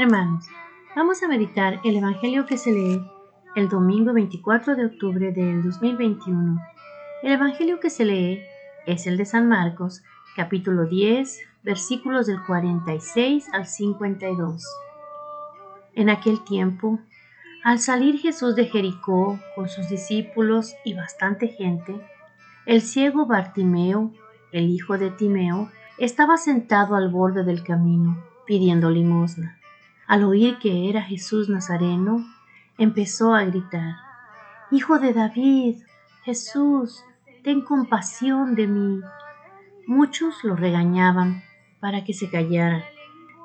Hermanos, vamos a meditar el Evangelio que se lee el domingo 24 de octubre del 2021. El Evangelio que se lee es el de San Marcos, capítulo 10, versículos del 46 al 52. En aquel tiempo, al salir Jesús de Jericó con sus discípulos y bastante gente, el ciego Bartimeo, el hijo de Timeo, estaba sentado al borde del camino, pidiendo limosna. Al oír que era Jesús Nazareno, empezó a gritar, Hijo de David, Jesús, ten compasión de mí. Muchos lo regañaban para que se callara,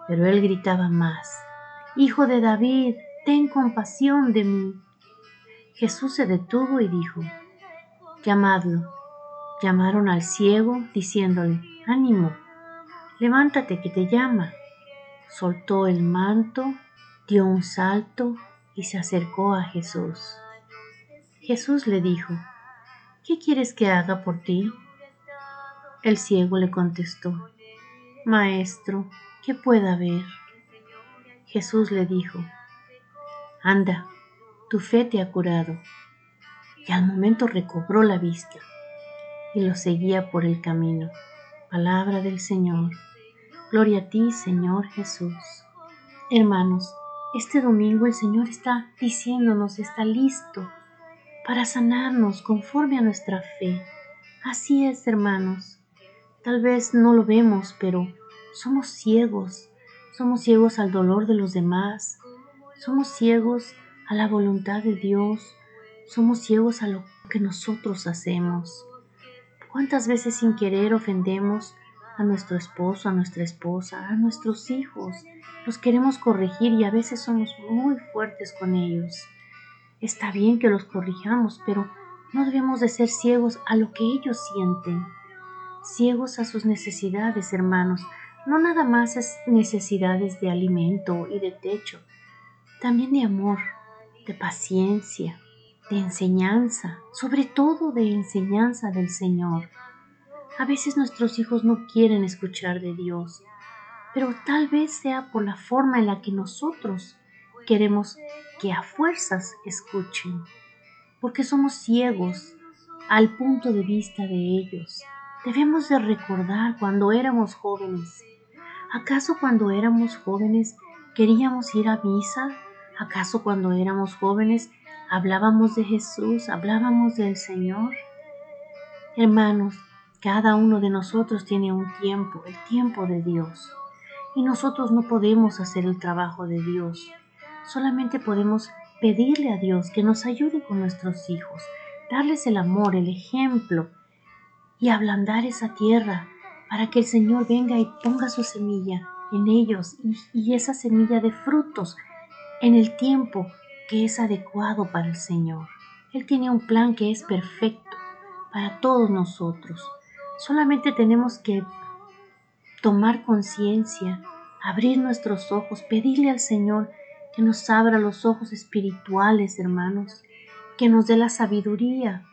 pero él gritaba más, Hijo de David, ten compasión de mí. Jesús se detuvo y dijo, Llamadlo. Llamaron al ciego diciéndole, Ánimo, levántate que te llama soltó el manto, dio un salto y se acercó a Jesús. Jesús le dijo, ¿qué quieres que haga por ti? El ciego le contestó, Maestro, ¿qué pueda ver? Jesús le dijo, Anda, tu fe te ha curado. Y al momento recobró la vista y lo seguía por el camino. Palabra del Señor. Gloria a ti, Señor Jesús. Hermanos, este domingo el Señor está diciéndonos, está listo para sanarnos conforme a nuestra fe. Así es, hermanos. Tal vez no lo vemos, pero somos ciegos. Somos ciegos al dolor de los demás. Somos ciegos a la voluntad de Dios. Somos ciegos a lo que nosotros hacemos. ¿Cuántas veces sin querer ofendemos a nuestro esposo, a nuestra esposa, a nuestros hijos. Los queremos corregir y a veces somos muy fuertes con ellos. Está bien que los corrijamos, pero no debemos de ser ciegos a lo que ellos sienten. Ciegos a sus necesidades, hermanos. No nada más es necesidades de alimento y de techo, también de amor, de paciencia, de enseñanza, sobre todo de enseñanza del Señor. A veces nuestros hijos no quieren escuchar de Dios, pero tal vez sea por la forma en la que nosotros queremos que a fuerzas escuchen, porque somos ciegos al punto de vista de ellos. Debemos de recordar cuando éramos jóvenes. ¿Acaso cuando éramos jóvenes queríamos ir a misa? ¿Acaso cuando éramos jóvenes hablábamos de Jesús, hablábamos del Señor? Hermanos, cada uno de nosotros tiene un tiempo, el tiempo de Dios. Y nosotros no podemos hacer el trabajo de Dios. Solamente podemos pedirle a Dios que nos ayude con nuestros hijos, darles el amor, el ejemplo y ablandar esa tierra para que el Señor venga y ponga su semilla en ellos y, y esa semilla de frutos en el tiempo que es adecuado para el Señor. Él tiene un plan que es perfecto para todos nosotros. Solamente tenemos que tomar conciencia, abrir nuestros ojos, pedirle al Señor que nos abra los ojos espirituales, hermanos, que nos dé la sabiduría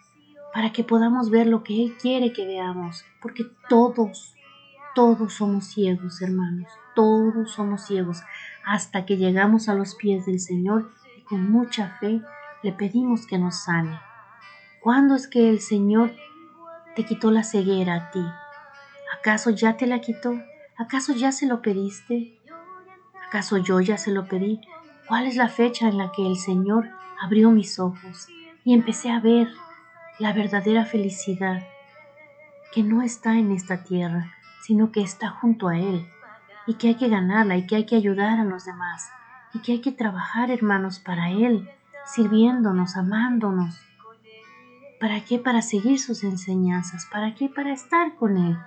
para que podamos ver lo que Él quiere que veamos, porque todos, todos somos ciegos, hermanos, todos somos ciegos, hasta que llegamos a los pies del Señor y con mucha fe le pedimos que nos sane. ¿Cuándo es que el Señor te quitó la ceguera a ti? ¿Acaso ya te la quitó? ¿Acaso ya se lo pediste? ¿Acaso yo ya se lo pedí? ¿Cuál es la fecha en la que el Señor abrió mis ojos y empecé a ver la verdadera felicidad que no está en esta tierra, sino que está junto a Él y que hay que ganarla y que hay que ayudar a los demás y que hay que trabajar, hermanos, para Él, sirviéndonos, amándonos, ¿Para qué? Para seguir sus enseñanzas. ¿Para qué? Para estar con Él.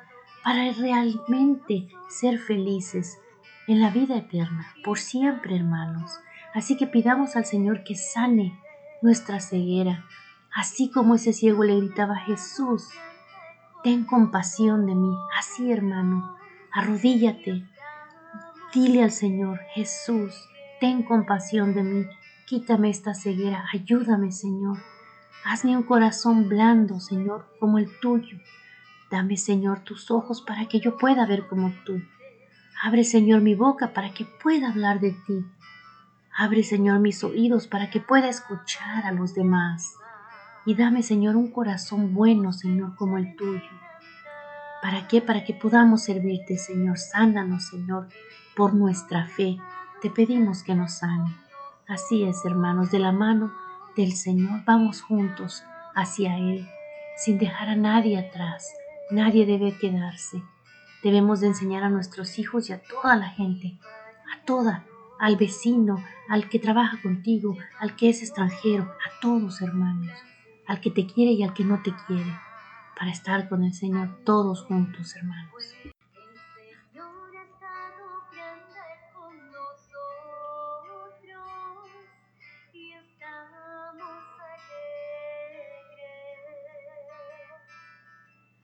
Para realmente ser felices en la vida eterna, por siempre, hermanos. Así que pidamos al Señor que sane nuestra ceguera, así como ese ciego le gritaba Jesús, ten compasión de mí. Así, hermano, arrodíllate, dile al Señor, Jesús, ten compasión de mí, quítame esta ceguera, ayúdame, Señor. Hazme un corazón blando, Señor, como el tuyo. Dame, Señor, tus ojos para que yo pueda ver como tú. Abre, Señor, mi boca para que pueda hablar de ti. Abre, Señor, mis oídos para que pueda escuchar a los demás. Y dame, Señor, un corazón bueno, Señor, como el tuyo. ¿Para qué? Para que podamos servirte, Señor. Sánanos, Señor, por nuestra fe. Te pedimos que nos sane. Así es, hermanos, de la mano del Señor vamos juntos hacia Él, sin dejar a nadie atrás. Nadie debe quedarse. Debemos de enseñar a nuestros hijos y a toda la gente, a toda, al vecino, al que trabaja contigo, al que es extranjero, a todos hermanos, al que te quiere y al que no te quiere, para estar con el Señor todos juntos hermanos.